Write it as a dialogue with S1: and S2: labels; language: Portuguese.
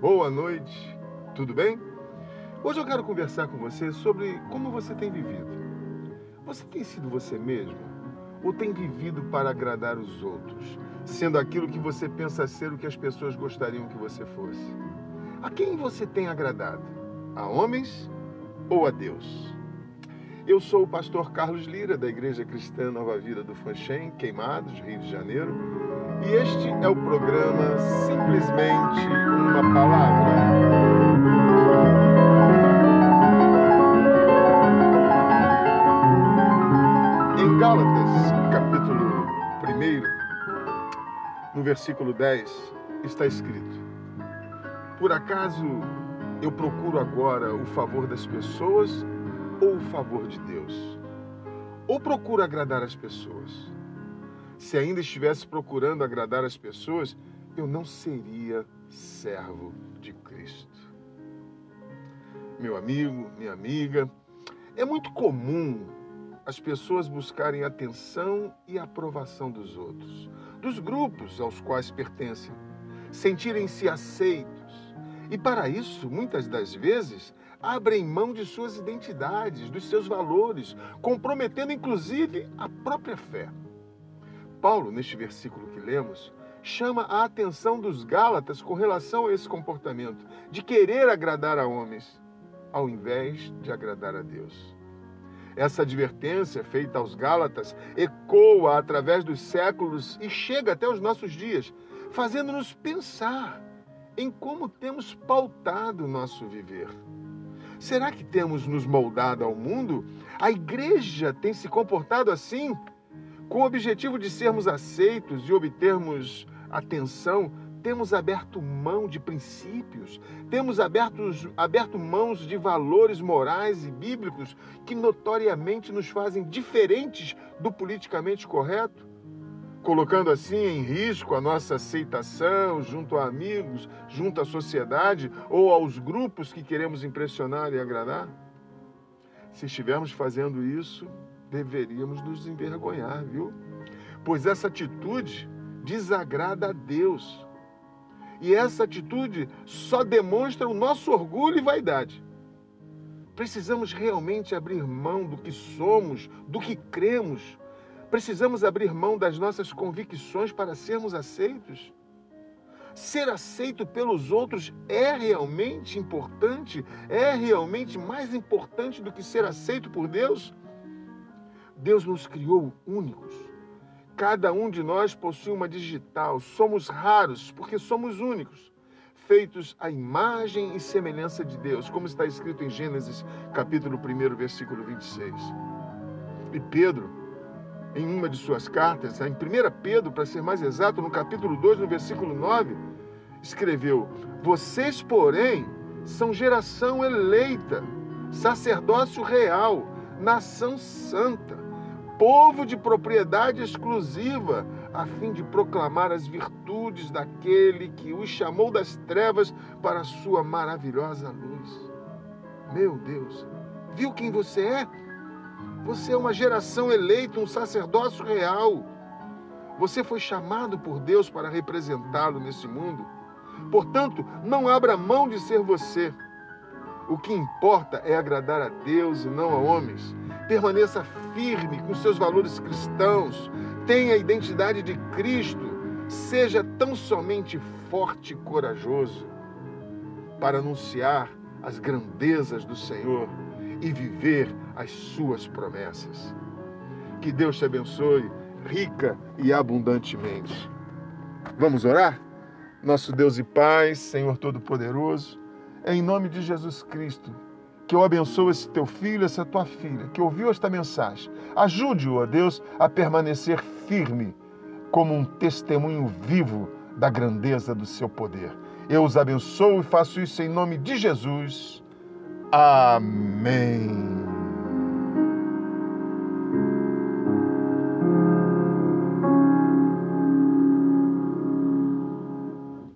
S1: boa noite, tudo bem? Hoje eu quero conversar com você sobre como você tem vivido. Você tem sido você mesmo ou tem vivido para agradar os outros, sendo aquilo que você pensa ser o que as pessoas gostariam que você fosse? A quem você tem agradado? A homens ou a Deus? Eu sou o pastor Carlos Lira, da Igreja Cristã Nova Vida do Fanchen, Queimados, Rio de Janeiro, e este é o programa Simplesmente uma Palavra. Em Gálatas, capítulo 1, no versículo 10, está escrito: Por acaso eu procuro agora o favor das pessoas ou o favor de Deus? Ou procuro agradar as pessoas? Se ainda estivesse procurando agradar as pessoas, eu não seria servo de Cristo. Meu amigo, minha amiga, é muito comum as pessoas buscarem atenção e aprovação dos outros, dos grupos aos quais pertencem, sentirem-se aceitos. E para isso, muitas das vezes, abrem mão de suas identidades, dos seus valores, comprometendo inclusive a própria fé. Paulo, neste versículo que lemos, chama a atenção dos Gálatas com relação a esse comportamento de querer agradar a homens, ao invés de agradar a Deus. Essa advertência feita aos Gálatas ecoa através dos séculos e chega até os nossos dias, fazendo-nos pensar em como temos pautado nosso viver. Será que temos nos moldado ao mundo? A igreja tem se comportado assim? Com o objetivo de sermos aceitos e obtermos atenção, temos aberto mão de princípios, temos aberto, aberto mãos de valores morais e bíblicos que notoriamente nos fazem diferentes do politicamente correto? Colocando assim em risco a nossa aceitação junto a amigos, junto à sociedade ou aos grupos que queremos impressionar e agradar? Se estivermos fazendo isso, deveríamos nos envergonhar, viu? Pois essa atitude desagrada a Deus. E essa atitude só demonstra o nosso orgulho e vaidade. Precisamos realmente abrir mão do que somos, do que cremos, Precisamos abrir mão das nossas convicções para sermos aceitos? Ser aceito pelos outros é realmente importante? É realmente mais importante do que ser aceito por Deus? Deus nos criou únicos. Cada um de nós possui uma digital. Somos raros porque somos únicos, feitos à imagem e semelhança de Deus, como está escrito em Gênesis, capítulo 1, versículo 26. E Pedro, em uma de suas cartas, em 1 Pedro, para ser mais exato, no capítulo 2, no versículo 9, escreveu: Vocês, porém, são geração eleita, sacerdócio real, nação santa, povo de propriedade exclusiva, a fim de proclamar as virtudes daquele que os chamou das trevas para a sua maravilhosa luz. Meu Deus, viu quem você é? Você é uma geração eleita, um sacerdócio real. Você foi chamado por Deus para representá-lo nesse mundo. Portanto, não abra mão de ser você. O que importa é agradar a Deus e não a homens. Permaneça firme com seus valores cristãos. Tenha a identidade de Cristo. Seja tão somente forte e corajoso para anunciar as grandezas do Senhor e viver as suas promessas. Que Deus te abençoe rica e abundantemente. Vamos orar? Nosso Deus e Pai, Senhor Todo-Poderoso, é em nome de Jesus Cristo que eu abençoo esse teu filho, essa tua filha, que ouviu esta mensagem. Ajude-o, ó Deus, a permanecer firme como um testemunho vivo da grandeza do seu poder. Eu os abençoo e faço isso em nome de Jesus. Amém.